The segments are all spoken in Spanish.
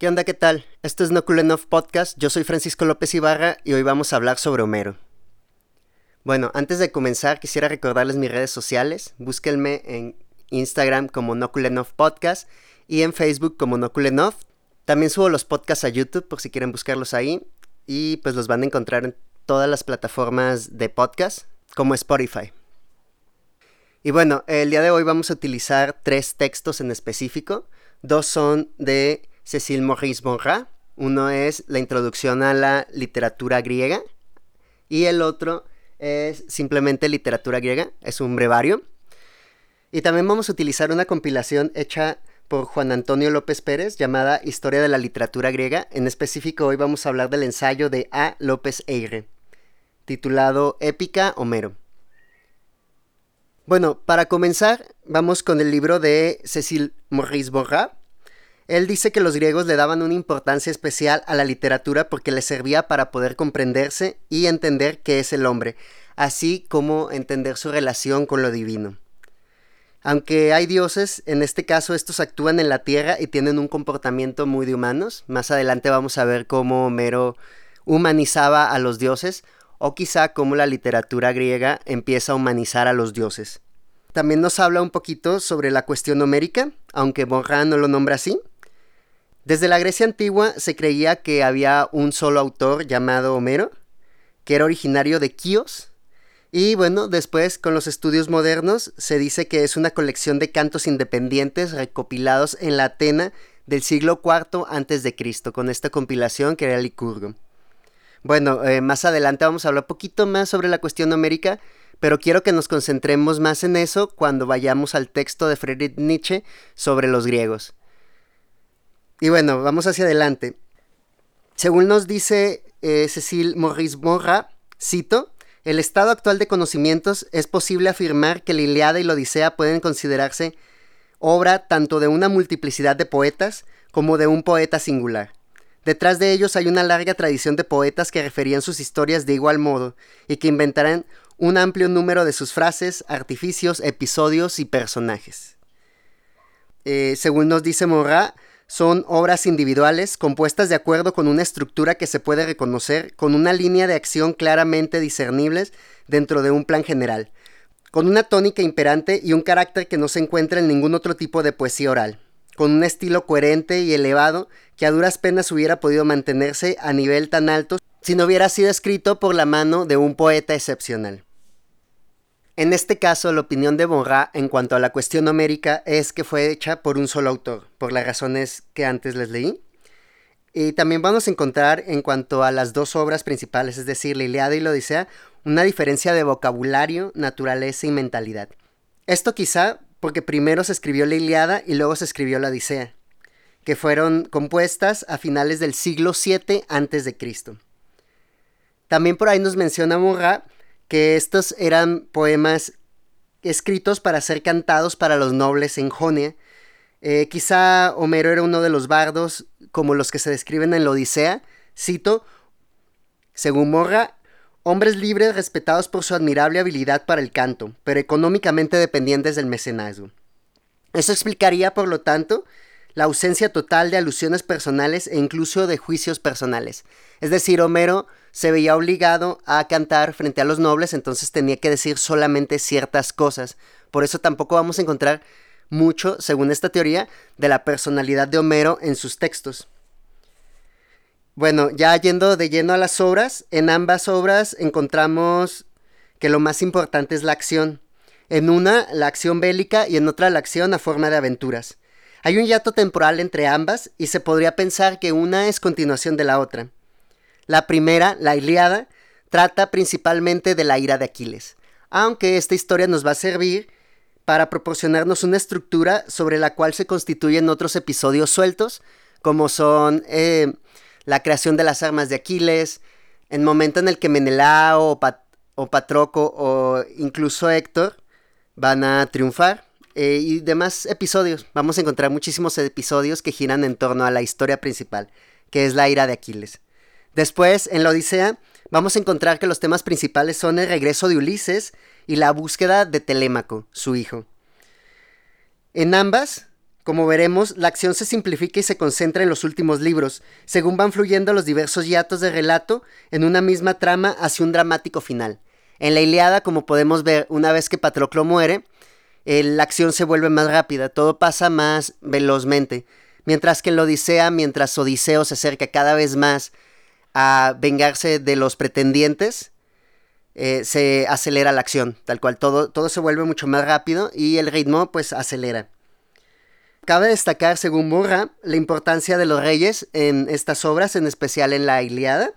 ¿Qué onda? ¿Qué tal? Esto es No Cool Enough Podcast. Yo soy Francisco López Ibarra y hoy vamos a hablar sobre Homero. Bueno, antes de comenzar quisiera recordarles mis redes sociales. Búsquenme en Instagram como No Cool Enough Podcast y en Facebook como No Cool Enough. También subo los podcasts a YouTube por si quieren buscarlos ahí y pues los van a encontrar en todas las plataformas de podcast como Spotify. Y bueno, el día de hoy vamos a utilizar tres textos en específico. Dos son de Cécile Maurice Bonrat. Uno es la introducción a la literatura griega y el otro es simplemente literatura griega, es un brevario. Y también vamos a utilizar una compilación hecha por Juan Antonio López Pérez llamada Historia de la literatura griega. En específico hoy vamos a hablar del ensayo de A. López Eire, titulado Épica Homero. Bueno, para comenzar, vamos con el libro de Cécile Maurice Bonrat, él dice que los griegos le daban una importancia especial a la literatura porque le servía para poder comprenderse y entender qué es el hombre, así como entender su relación con lo divino. Aunque hay dioses, en este caso estos actúan en la tierra y tienen un comportamiento muy de humanos. Más adelante vamos a ver cómo Homero humanizaba a los dioses o quizá cómo la literatura griega empieza a humanizar a los dioses. También nos habla un poquito sobre la cuestión homérica, aunque Borja no lo nombra así. Desde la Grecia antigua se creía que había un solo autor llamado Homero, que era originario de Quíos, y bueno, después con los estudios modernos se dice que es una colección de cantos independientes recopilados en la Atena del siglo IV a.C., con esta compilación que era Licurgo. Bueno, eh, más adelante vamos a hablar un poquito más sobre la cuestión homérica, pero quiero que nos concentremos más en eso cuando vayamos al texto de Friedrich Nietzsche sobre los griegos. Y bueno, vamos hacia adelante. Según nos dice eh, Cecil Maurice Morra, cito, el estado actual de conocimientos es posible afirmar que la Iliada y la Odisea pueden considerarse obra tanto de una multiplicidad de poetas como de un poeta singular. Detrás de ellos hay una larga tradición de poetas que referían sus historias de igual modo y que inventarán un amplio número de sus frases, artificios, episodios y personajes. Eh, según nos dice Morra, son obras individuales compuestas de acuerdo con una estructura que se puede reconocer, con una línea de acción claramente discernibles dentro de un plan general, con una tónica imperante y un carácter que no se encuentra en ningún otro tipo de poesía oral, con un estilo coherente y elevado que a duras penas hubiera podido mantenerse a nivel tan alto si no hubiera sido escrito por la mano de un poeta excepcional. En este caso, la opinión de Bonra en cuanto a la cuestión homérica es que fue hecha por un solo autor, por las razones que antes les leí. Y también vamos a encontrar en cuanto a las dos obras principales, es decir, la Iliada y la Odisea, una diferencia de vocabulario, naturaleza y mentalidad. Esto quizá porque primero se escribió la Iliada y luego se escribió la Odisea, que fueron compuestas a finales del siglo VII a.C. También por ahí nos menciona Morra que estos eran poemas escritos para ser cantados para los nobles en Jonia. Eh, quizá Homero era uno de los bardos como los que se describen en la Odisea. Cito, según Morra, hombres libres respetados por su admirable habilidad para el canto, pero económicamente dependientes del mecenazgo. Eso explicaría, por lo tanto, la ausencia total de alusiones personales e incluso de juicios personales. Es decir, Homero se veía obligado a cantar frente a los nobles, entonces tenía que decir solamente ciertas cosas. Por eso tampoco vamos a encontrar mucho, según esta teoría, de la personalidad de Homero en sus textos. Bueno, ya yendo de lleno a las obras, en ambas obras encontramos que lo más importante es la acción. En una, la acción bélica y en otra, la acción a forma de aventuras. Hay un hiato temporal entre ambas y se podría pensar que una es continuación de la otra. La primera, la Iliada, trata principalmente de la ira de Aquiles, aunque esta historia nos va a servir para proporcionarnos una estructura sobre la cual se constituyen otros episodios sueltos, como son eh, la creación de las armas de Aquiles, el momento en el que Menelao o, o Patroco o incluso Héctor van a triunfar. Eh, y demás episodios. Vamos a encontrar muchísimos episodios que giran en torno a la historia principal, que es la ira de Aquiles. Después, en la Odisea, vamos a encontrar que los temas principales son el regreso de Ulises y la búsqueda de Telémaco, su hijo. En ambas, Como veremos, la acción se simplifica y se concentra en los últimos libros, según van fluyendo los diversos hiatos de relato en una misma trama hacia un dramático final. En la Iliada, como podemos ver, una vez que Patroclo muere, la acción se vuelve más rápida, todo pasa más velozmente. Mientras que en la Odisea, mientras Odiseo se acerca cada vez más a vengarse de los pretendientes, eh, se acelera la acción, tal cual, todo, todo se vuelve mucho más rápido y el ritmo pues acelera. Cabe destacar, según Borra, la importancia de los reyes en estas obras, en especial en la Iliada.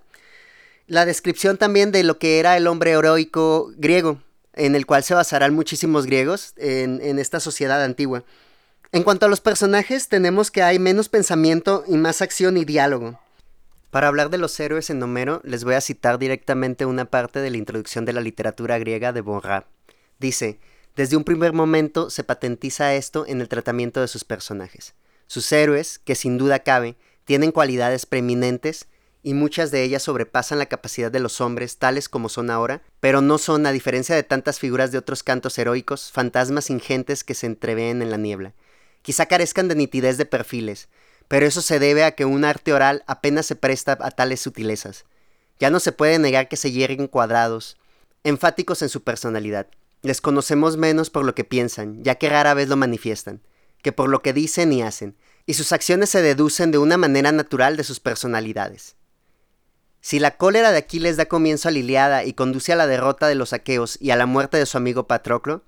La descripción también de lo que era el hombre heroico griego, en el cual se basarán muchísimos griegos en, en esta sociedad antigua. En cuanto a los personajes, tenemos que hay menos pensamiento y más acción y diálogo. Para hablar de los héroes en Homero, les voy a citar directamente una parte de la introducción de la literatura griega de Borra. Dice, desde un primer momento se patentiza esto en el tratamiento de sus personajes. Sus héroes, que sin duda cabe, tienen cualidades preeminentes y muchas de ellas sobrepasan la capacidad de los hombres tales como son ahora, pero no son, a diferencia de tantas figuras de otros cantos heroicos, fantasmas ingentes que se entreveen en la niebla. Quizá carezcan de nitidez de perfiles, pero eso se debe a que un arte oral apenas se presta a tales sutilezas. Ya no se puede negar que se hierguen cuadrados, enfáticos en su personalidad, les conocemos menos por lo que piensan, ya que rara vez lo manifiestan, que por lo que dicen y hacen, y sus acciones se deducen de una manera natural de sus personalidades. Si la cólera de Aquiles da comienzo a Liliada y conduce a la derrota de los aqueos y a la muerte de su amigo Patroclo,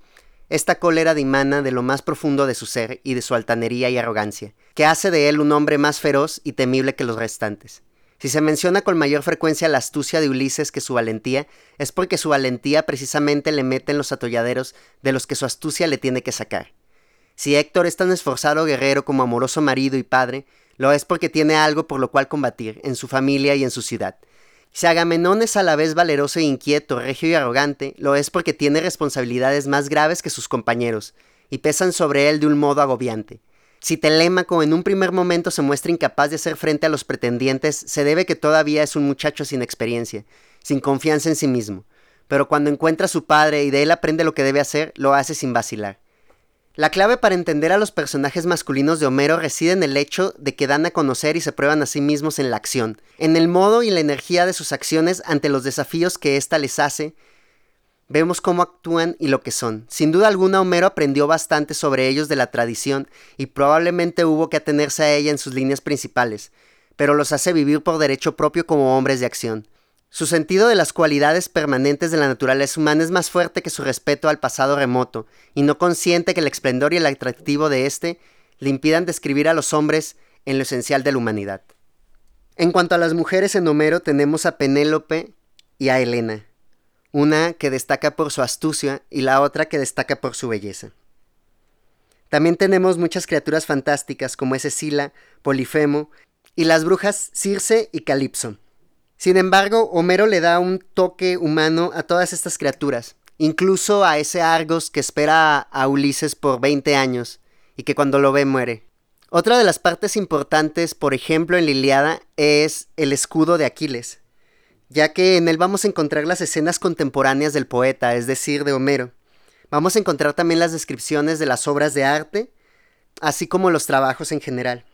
esta cólera dimana de lo más profundo de su ser y de su altanería y arrogancia, que hace de él un hombre más feroz y temible que los restantes. Si se menciona con mayor frecuencia la astucia de Ulises que su valentía, es porque su valentía precisamente le mete en los atolladeros de los que su astucia le tiene que sacar. Si Héctor es tan esforzado guerrero como amoroso marido y padre, lo es porque tiene algo por lo cual combatir, en su familia y en su ciudad. Si Agamenón es a la vez valeroso e inquieto, regio y arrogante, lo es porque tiene responsabilidades más graves que sus compañeros, y pesan sobre él de un modo agobiante. Si Telémaco en un primer momento se muestra incapaz de hacer frente a los pretendientes, se debe que todavía es un muchacho sin experiencia, sin confianza en sí mismo. Pero cuando encuentra a su padre y de él aprende lo que debe hacer, lo hace sin vacilar. La clave para entender a los personajes masculinos de Homero reside en el hecho de que dan a conocer y se prueban a sí mismos en la acción, en el modo y la energía de sus acciones ante los desafíos que ésta les hace, Vemos cómo actúan y lo que son. Sin duda alguna Homero aprendió bastante sobre ellos de la tradición y probablemente hubo que atenerse a ella en sus líneas principales, pero los hace vivir por derecho propio como hombres de acción. Su sentido de las cualidades permanentes de la naturaleza humana es más fuerte que su respeto al pasado remoto, y no consiente que el esplendor y el atractivo de éste le impidan describir a los hombres en lo esencial de la humanidad. En cuanto a las mujeres en Homero tenemos a Penélope y a Helena una que destaca por su astucia y la otra que destaca por su belleza. También tenemos muchas criaturas fantásticas como es Escila, Polifemo y las brujas Circe y Calipso. Sin embargo, Homero le da un toque humano a todas estas criaturas, incluso a ese Argos que espera a Ulises por 20 años y que cuando lo ve muere. Otra de las partes importantes, por ejemplo en la Iliada, es el escudo de Aquiles, ya que en él vamos a encontrar las escenas contemporáneas del poeta, es decir, de Homero. Vamos a encontrar también las descripciones de las obras de arte, así como los trabajos en general.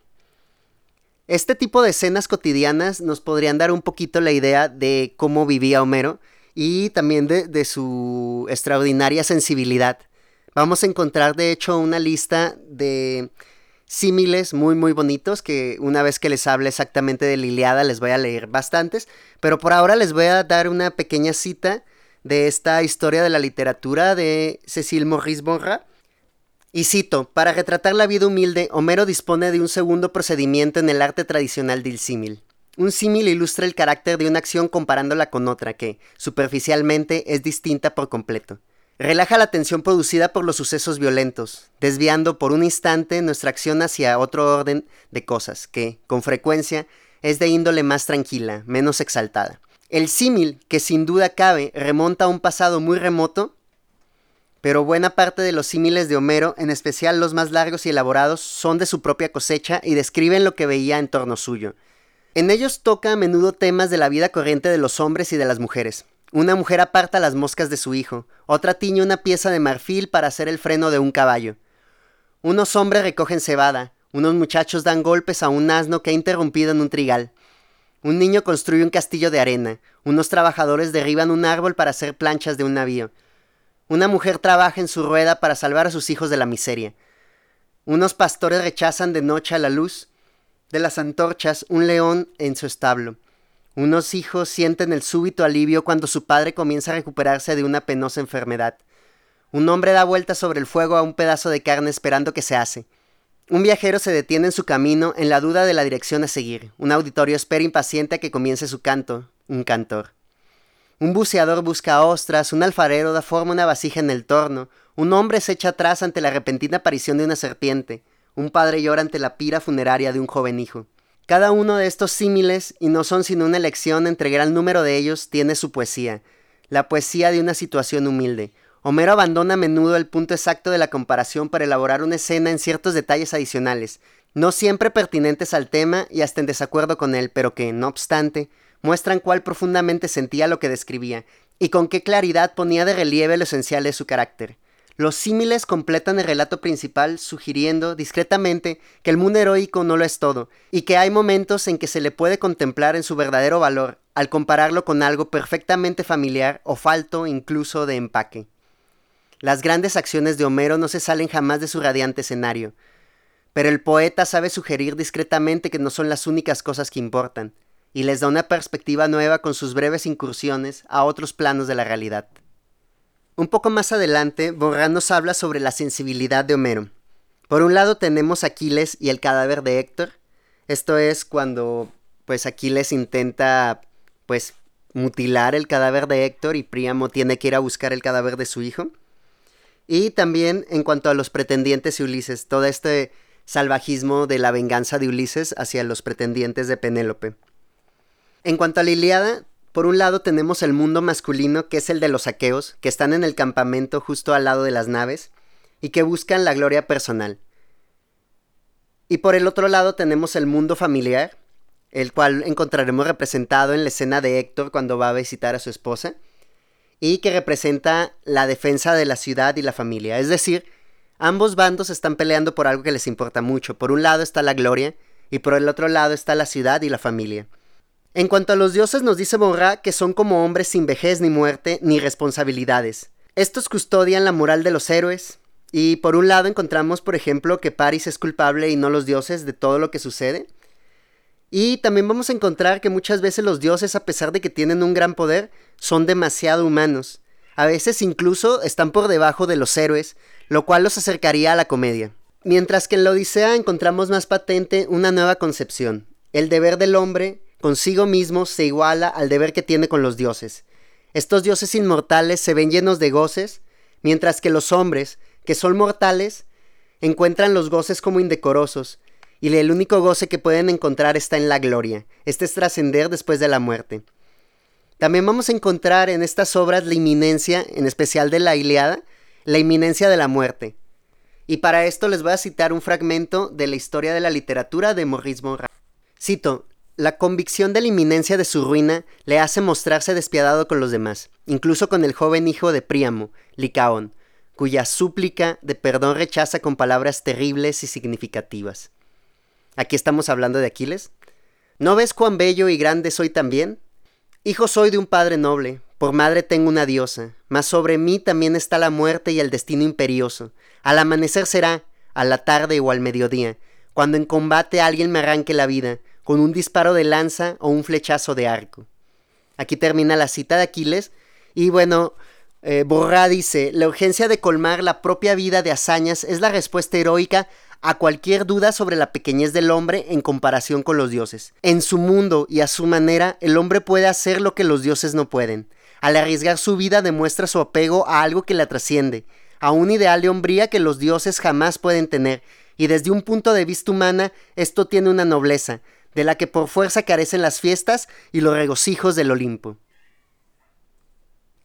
Este tipo de escenas cotidianas nos podrían dar un poquito la idea de cómo vivía Homero y también de, su extraordinaria sensibilidad. Vamos a encontrar de hecho una lista de símiles muy muy bonitos que una vez que les hable exactamente de Liliada les voy a leer bastantes, pero por ahora les voy a dar una pequeña cita de esta historia de la literatura de Cecil Maurice Bonra. Y cito, para retratar la vida humilde, Homero dispone de un segundo procedimiento en el arte tradicional del símil. Un símil ilustra el carácter de una acción comparándola con otra que, superficialmente, es distinta por completo. Relaja la tensión producida por los sucesos violentos, desviando por un instante nuestra acción hacia otro orden de cosas que, con frecuencia, es de índole más tranquila, menos exaltada. El símil, que sin duda cabe, remonta a un pasado muy remoto, pero buena parte de los símiles de Homero, en especial los más largos y elaborados, son de su propia cosecha y describen lo que veía en torno suyo. En ellos toca a menudo temas de la vida corriente de los hombres y de las mujeres, una mujer aparta las moscas de su hijo, otra tiñe una pieza de marfil para hacer el freno de un caballo. Unos hombres recogen cebada, unos muchachos dan golpes a un asno que ha interrumpido en un trigal. Un niño construye un castillo de arena, unos trabajadores derriban un árbol para hacer planchas de un navío. Una mujer trabaja en su rueda para salvar a sus hijos de la miseria. Unos pastores rechazan de noche a la luz de las antorchas un león en su establo. Unos hijos sienten el súbito alivio cuando su padre comienza a recuperarse de una penosa enfermedad. Un hombre da vuelta sobre el fuego a un pedazo de carne esperando que se hace. Un viajero se detiene en su camino en la duda de la dirección a seguir. Un auditorio espera impaciente a que comience su canto. Un cantor. Un buceador busca ostras, un alfarero da forma a una vasija en el torno, un hombre se echa atrás ante la repentina aparición de una serpiente, un padre llora ante la pira funeraria de un joven hijo. Cada uno de estos símiles, y no son sino una elección entre gran número de ellos, tiene su poesía, la poesía de una situación humilde, Homero abandona a menudo el punto exacto de la comparación para elaborar una escena en ciertos detalles adicionales, no siempre pertinentes al tema y hasta en desacuerdo con él, pero que, no obstante, muestran cuál profundamente sentía lo que describía, y con qué claridad ponía de relieve lo esencial de su carácter. Los símiles completan el relato principal, sugiriendo discretamente que el mundo heroico no lo es todo, y que hay momentos en que se le puede contemplar en su verdadero valor, al compararlo con algo perfectamente familiar o falto incluso de empaque. Las grandes acciones de Homero no se salen jamás de su radiante escenario, pero el poeta sabe sugerir discretamente que no son las únicas cosas que importan, y les da una perspectiva nueva con sus breves incursiones a otros planos de la realidad. Un poco más adelante, Borrán nos habla sobre la sensibilidad de Homero. Por un lado tenemos Aquiles y el cadáver de Héctor. Esto es cuando pues Aquiles intenta pues mutilar el cadáver de Héctor y Príamo tiene que ir a buscar el cadáver de su hijo. Y también en cuanto a los pretendientes de Ulises, todo este salvajismo de la venganza de Ulises hacia los pretendientes de Penélope. En cuanto a la Iliada, por un lado tenemos el mundo masculino, que es el de los aqueos, que están en el campamento justo al lado de las naves, y que buscan la gloria personal. Y por el otro lado tenemos el mundo familiar, el cual encontraremos representado en la escena de Héctor cuando va a visitar a su esposa, y que representa la defensa de la ciudad y la familia. Es decir, ambos bandos están peleando por algo que les importa mucho. Por un lado está la gloria y por el otro lado está la ciudad y la familia. En cuanto a los dioses nos dice Borra que son como hombres sin vejez ni muerte ni responsabilidades. Estos custodian la moral de los héroes, y por un lado encontramos, por ejemplo, que Paris es culpable y no los dioses de todo lo que sucede. Y también vamos a encontrar que muchas veces los dioses, a pesar de que tienen un gran poder, son demasiado humanos. A veces incluso están por debajo de los héroes, lo cual los acercaría a la comedia. Mientras que en la Odisea encontramos más patente una nueva concepción. El deber del hombre consigo mismo se iguala al deber que tiene con los dioses. Estos dioses inmortales se ven llenos de goces, mientras que los hombres, que son mortales, encuentran los goces como indecorosos, y el único goce que pueden encontrar está en la gloria. Este es trascender después de la muerte. También vamos a encontrar en estas obras la inminencia, en especial de la Iliada, la inminencia de la muerte. Y para esto les voy a citar un fragmento de la historia de la literatura de Maurice Monra. Cito, la convicción de la inminencia de su ruina le hace mostrarse despiadado con los demás, incluso con el joven hijo de Príamo, Licaón, cuya súplica de perdón rechaza con palabras terribles y significativas. Aquí estamos hablando de Aquiles. ¿No ves cuán bello y grande soy también? Hijo soy de un padre noble, por madre tengo una diosa, mas sobre mí también está la muerte y el destino imperioso. Al amanecer será, a la tarde o al mediodía, cuando en combate alguien me arranque la vida, con un disparo de lanza o un flechazo de arco. Aquí termina la cita de Aquiles, y bueno, eh, dice, la urgencia de colmar la propia vida de hazañas es la respuesta heroica a cualquier duda sobre la pequeñez del hombre en comparación con los dioses. En su mundo y a su manera, el hombre puede hacer lo que los dioses no pueden. Al arriesgar su vida demuestra su apego a algo que la trasciende, a un ideal de hombría que los dioses jamás pueden tener, y desde un punto de vista humana esto tiene una nobleza, de la que por fuerza carecen las fiestas y los regocijos del Olimpo.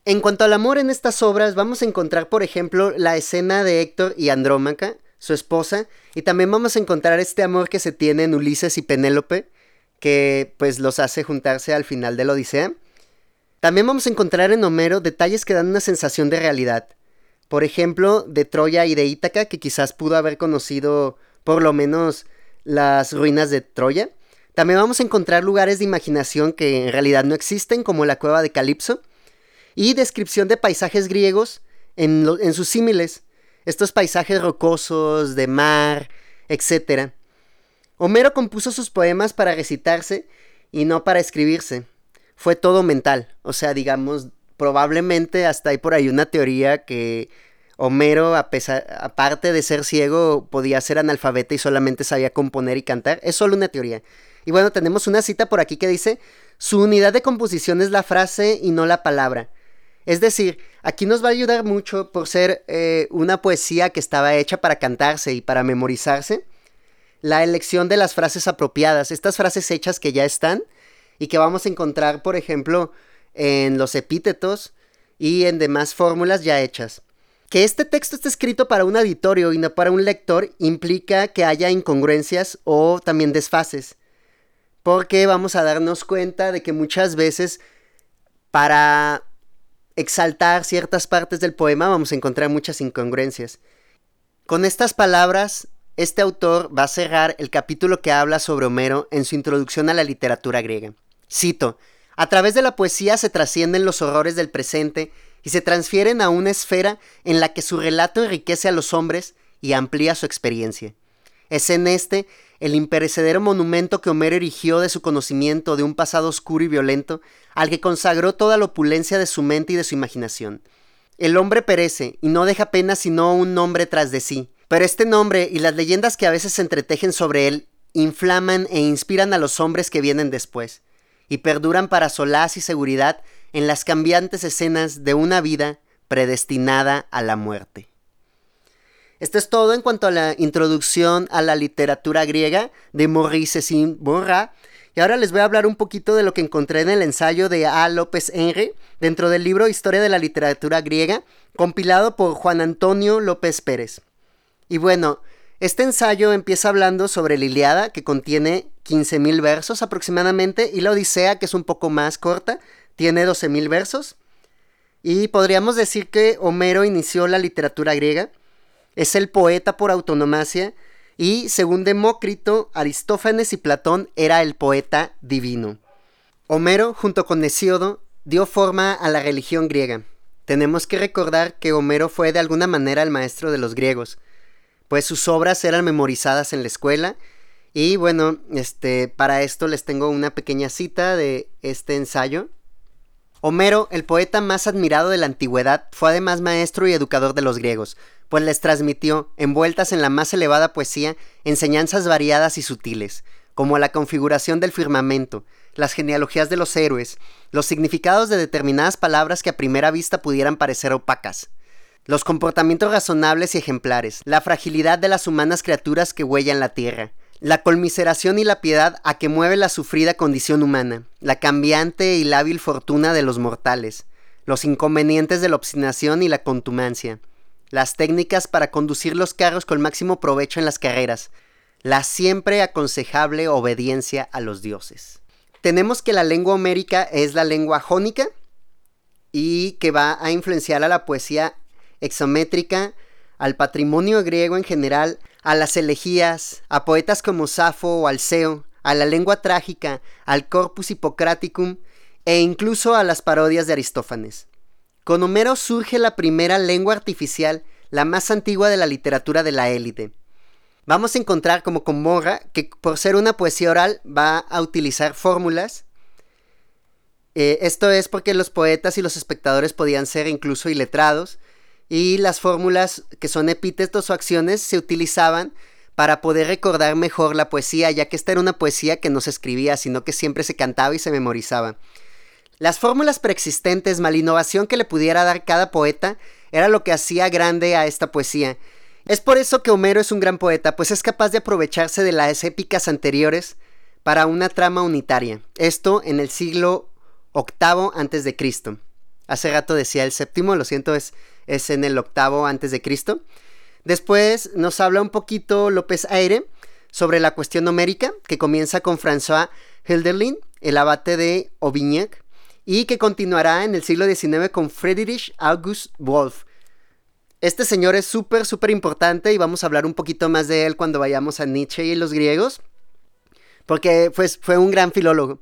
En cuanto al amor en estas obras, vamos a encontrar, por ejemplo, la escena de Héctor y Andrómaca, su esposa, y también vamos a encontrar este amor que se tiene en Ulises y Penélope, que pues los hace juntarse al final de la Odisea. También vamos a encontrar en Homero detalles que dan una sensación de realidad, por ejemplo, de Troya y de Ítaca, que quizás pudo haber conocido por lo menos las ruinas de Troya. También vamos a encontrar lugares de imaginación que en realidad no existen, como la cueva de Calipso, y descripción de paisajes griegos en, en sus símiles, estos paisajes rocosos, de mar, etc. Homero compuso sus poemas para recitarse y no para escribirse. Fue todo mental, o sea, digamos, probablemente hasta hay por ahí una teoría que Homero, a pesar, aparte de ser ciego, podía ser analfabeta y solamente sabía componer y cantar. Es solo una teoría. Y bueno, tenemos una cita por aquí que dice, su unidad de composición es la frase y no la palabra. Es decir, aquí nos va a ayudar mucho por ser eh, una poesía que estaba hecha para cantarse y para memorizarse. La elección de las frases apropiadas, estas frases hechas que ya están y que vamos a encontrar, por ejemplo, en los epítetos y en demás fórmulas ya hechas. Que este texto esté escrito para un auditorio y no para un lector implica que haya incongruencias o también desfases. Porque vamos a darnos cuenta de que muchas veces para exaltar ciertas partes del poema vamos a encontrar muchas incongruencias. Con estas palabras, este autor va a cerrar el capítulo que habla sobre Homero en su introducción a la literatura griega. Cito, a través de la poesía se trascienden los horrores del presente y se transfieren a una esfera en la que su relato enriquece a los hombres y amplía su experiencia. Es en este el imperecedero monumento que Homero erigió de su conocimiento de un pasado oscuro y violento, al que consagró toda la opulencia de su mente y de su imaginación. El hombre perece y no deja apenas sino un nombre tras de sí, pero este nombre y las leyendas que a veces se entretejen sobre él inflaman e inspiran a los hombres que vienen después y perduran para solaz y seguridad en las cambiantes escenas de una vida predestinada a la muerte. Esto es todo en cuanto a la introducción a la literatura griega de Maurice Cécile Borra. Y ahora les voy a hablar un poquito de lo que encontré en el ensayo de A. López Henry dentro del libro Historia de la Literatura Griega, compilado por Juan Antonio López Pérez. Y bueno, este ensayo empieza hablando sobre la Iliada, que contiene 15.000 versos aproximadamente, y la Odisea, que es un poco más corta, tiene 12.000 versos. Y podríamos decir que Homero inició la literatura griega, es el poeta por autonomacia, y según Demócrito, Aristófanes y Platón era el poeta divino. Homero, junto con Hesíodo, dio forma a la religión griega. Tenemos que recordar que Homero fue de alguna manera el maestro de los griegos, pues sus obras eran memorizadas en la escuela y bueno, este, para esto les tengo una pequeña cita de este ensayo. Homero, el poeta más admirado de la antigüedad, fue además maestro y educador de los griegos, pues les transmitió, envueltas en la más elevada poesía, enseñanzas variadas y sutiles, como la configuración del firmamento, las genealogías de los héroes, los significados de determinadas palabras que a primera vista pudieran parecer opacas, los comportamientos razonables y ejemplares, la fragilidad de las humanas criaturas que huellan la tierra, la colmiseración y la piedad a que mueve la sufrida condición humana, la cambiante y lábil fortuna de los mortales, los inconvenientes de la obstinación y la contumacia, las técnicas para conducir los carros con máximo provecho en las carreras, la siempre aconsejable obediencia a los dioses. Tenemos que la lengua homérica es la lengua jónica y que va a influenciar a la poesía exométrica, al patrimonio griego en general, a las elegías, a poetas como Safo o Alceo, a la lengua trágica, al corpus hippocraticum e incluso a las parodias de Aristófanes. Con Homero surge la primera lengua artificial, la más antigua de la literatura de la élite. Vamos a encontrar como con Morra que por ser una poesía oral va a utilizar fórmulas. Eh, esto es porque los poetas y los espectadores podían ser incluso iletrados, y las fórmulas que son epítetos o acciones se utilizaban para poder recordar mejor la poesía, ya que esta era una poesía que no se escribía, sino que siempre se cantaba y se memorizaba. Las fórmulas preexistentes, mal innovación que le pudiera dar cada poeta, era lo que hacía grande a esta poesía. Es por eso que Homero es un gran poeta, pues es capaz de aprovecharse de las épicas anteriores para una trama unitaria. Esto en el siglo VIII Cristo. Hace rato decía el séptimo, lo siento, es es en el octavo antes de Cristo. Después nos habla un poquito López Aire sobre la cuestión numérica, que comienza con François Hilderlin, el abate de Aubignac, y que continuará en el siglo XIX con Friedrich August Wolff. Este señor es súper, súper importante y vamos a hablar un poquito más de él cuando vayamos a Nietzsche y los griegos, porque pues, fue un gran filólogo.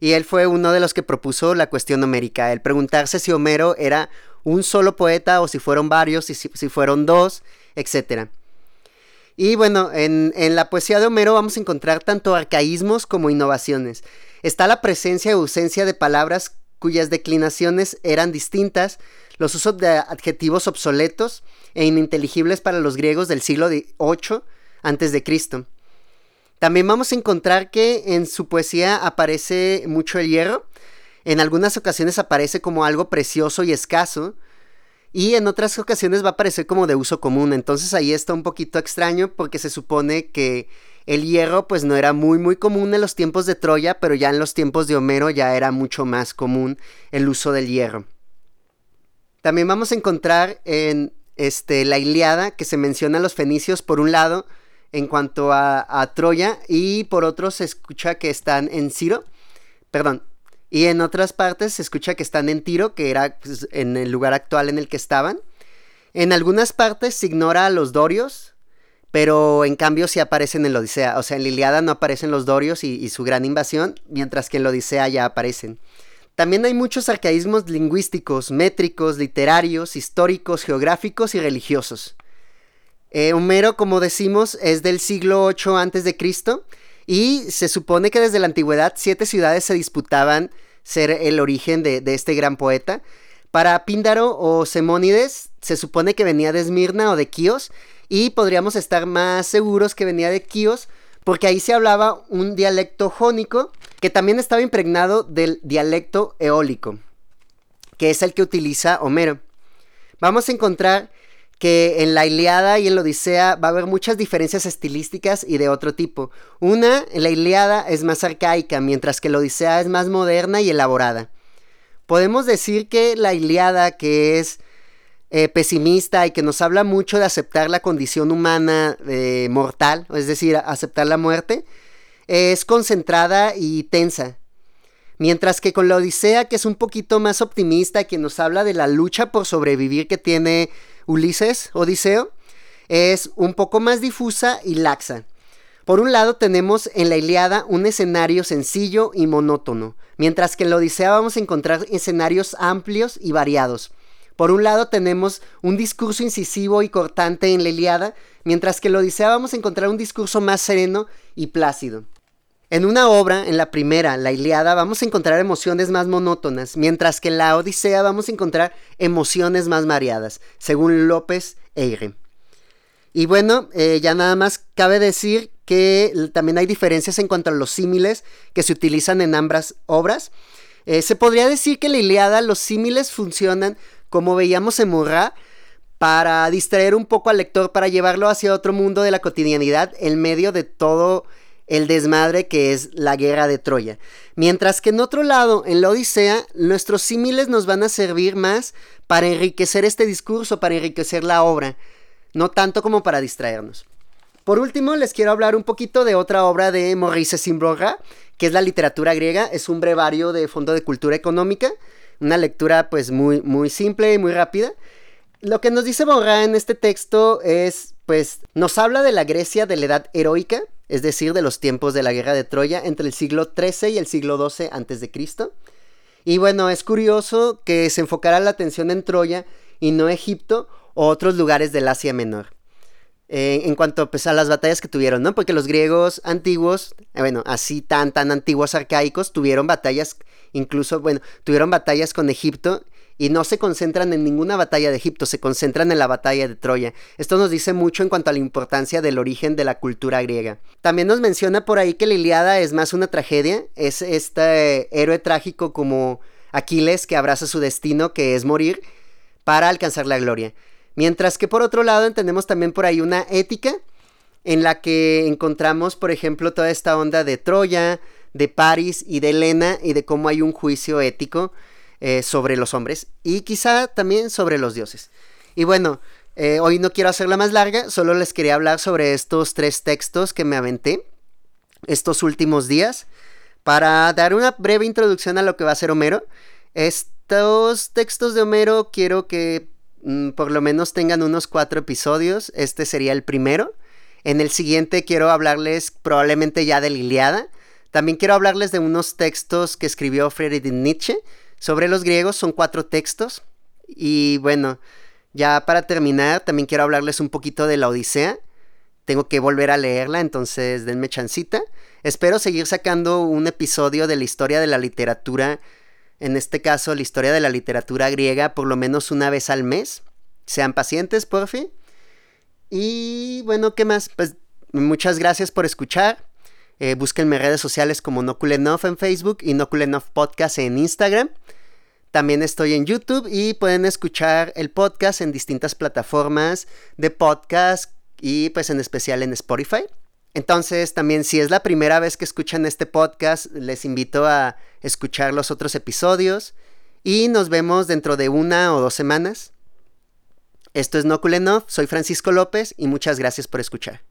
Y él fue uno de los que propuso la cuestión homérica, el preguntarse si Homero era un solo poeta o si fueron varios, si, si fueron dos, etc. Y bueno, en, en, la poesía de Homero vamos a encontrar tanto arcaísmos como innovaciones. Está la presencia y ausencia de palabras cuyas declinaciones eran distintas, los usos de adjetivos obsoletos e ininteligibles para los griegos del siglo VIII a.C. También vamos a encontrar que en su poesía aparece mucho el hierro, en algunas ocasiones aparece como algo precioso y escaso, y en otras ocasiones va a aparecer como de uso común. Entonces ahí está un poquito extraño porque se supone que el hierro pues no era muy muy común en los tiempos de Troya, pero ya en los tiempos de Homero ya era mucho más común el uso del hierro. También vamos a encontrar en este, la Iliada que se menciona a los fenicios por un lado en cuanto a, Troya y por otro se escucha que están en Ciro, perdón, y en otras partes se escucha que están en Tiro, que era pues, en el lugar actual en el que estaban. En algunas partes se ignora a los dorios, pero en cambio sí aparecen en la Odisea. O sea, en la Iliada no aparecen los dorios y, y su gran invasión, mientras que en la Odisea ya aparecen. También hay muchos arcaísmos lingüísticos, métricos, literarios, históricos, geográficos y religiosos. Eh, Homero, como decimos, es del siglo 8 a.C. y se supone que desde la antigüedad siete ciudades se disputaban ser el origen de, este gran poeta. Para Píndaro o Semónides se supone que venía de Esmirna o de Quíos y podríamos estar más seguros que venía de Quíos porque ahí se hablaba un dialecto jónico que también estaba impregnado del dialecto eólico, que es el que utiliza Homero. Vamos a encontrar que en la Iliada y en la Odisea va a haber muchas diferencias estilísticas y de otro tipo. Una, la Iliada es más arcaica, mientras que la Odisea es más moderna y elaborada. Podemos decir que la Iliada, que es eh, pesimista y que nos habla mucho de aceptar la condición humana eh, mortal, es decir, aceptar la muerte, es concentrada y tensa. Mientras que con la Odisea, que es un poquito más optimista, que nos habla de la lucha por sobrevivir que tiene Ulises, Odiseo, es un poco más difusa y laxa. Por un lado tenemos en la Iliada un escenario sencillo y monótono, mientras que en la Odisea vamos a encontrar escenarios amplios y variados. Por un lado tenemos un discurso incisivo y cortante en la Iliada, mientras que en la Odisea vamos a encontrar un discurso más sereno y plácido. En una obra, en la primera, la Iliada, vamos a encontrar emociones más monótonas, mientras que en la Odisea vamos a encontrar emociones más variadas, según López Eire. Y bueno, eh, ya nada más cabe decir que también hay diferencias en cuanto a los símiles que se utilizan en ambas obras. Eh, se podría decir que en la Iliada los símiles funcionan como veíamos en Murrah, para distraer un poco al lector, para llevarlo hacia otro mundo de la cotidianidad en medio de todo el desmadre que es la guerra de Troya. Mientras que en otro lado, en la Odisea, nuestros símiles nos van a servir más para enriquecer este discurso, para enriquecer la obra, no tanto como para distraernos. Por último, les quiero hablar un poquito de otra obra de Maurice Simbrorra, que es la literatura griega, es un brevario de Fondo de Cultura Económica, una lectura pues muy, muy simple y muy rápida. Lo que nos dice Borra en este texto es, pues, nos habla de la Grecia de la edad heroica, es decir, de los tiempos de la guerra de Troya entre el siglo XIII y el siglo XII a.C. Y bueno, es curioso que se enfocara la atención en Troya y no Egipto o otros lugares del Asia Menor. Eh, en cuanto pues, a las batallas que tuvieron, ¿no? Porque los griegos antiguos, eh, bueno, así tan, tan antiguos arcaicos, tuvieron batallas, incluso, bueno, tuvieron batallas con Egipto y no se concentran en ninguna batalla de Egipto, se concentran en la batalla de Troya. Esto nos dice mucho en cuanto a la importancia del origen de la cultura griega. También nos menciona por ahí que la Iliada es más una tragedia, es este héroe trágico como Aquiles que abraza su destino, que es morir, para alcanzar la gloria. Mientras que por otro lado entendemos también por ahí una ética en la que encontramos, por ejemplo, toda esta onda de Troya, de París y de Helena y de cómo hay un juicio ético eh, sobre los hombres y quizá también sobre los dioses. Y bueno, eh, hoy no quiero hacerla más larga, solo les quería hablar sobre estos tres textos que me aventé estos últimos días para dar una breve introducción a lo que va a ser Homero. Estos textos de Homero quiero que mm, por lo menos tengan unos cuatro episodios. Este sería el primero. En el siguiente quiero hablarles probablemente ya de la Iliada. También quiero hablarles de unos textos que escribió Friedrich Nietzsche sobre los griegos. Son cuatro textos. Y bueno, ya para terminar, también quiero hablarles un poquito de la Odisea. Tengo que volver a leerla, entonces denme chancita. Espero seguir sacando un episodio de la historia de la literatura, en este caso la historia de la literatura griega, por lo menos una vez al mes. Sean pacientes, por fin. Y bueno, ¿qué más? Pues muchas gracias por escuchar. Eh, búsquenme redes sociales como Noculenov en Facebook y Noculenov Podcast en Instagram. También estoy en YouTube y pueden escuchar el podcast en distintas plataformas de podcast y pues en especial en Spotify. Entonces también si es la primera vez que escuchan este podcast, les invito a escuchar los otros episodios y nos vemos dentro de una o dos semanas. Esto es No soy Francisco López y muchas gracias por escuchar.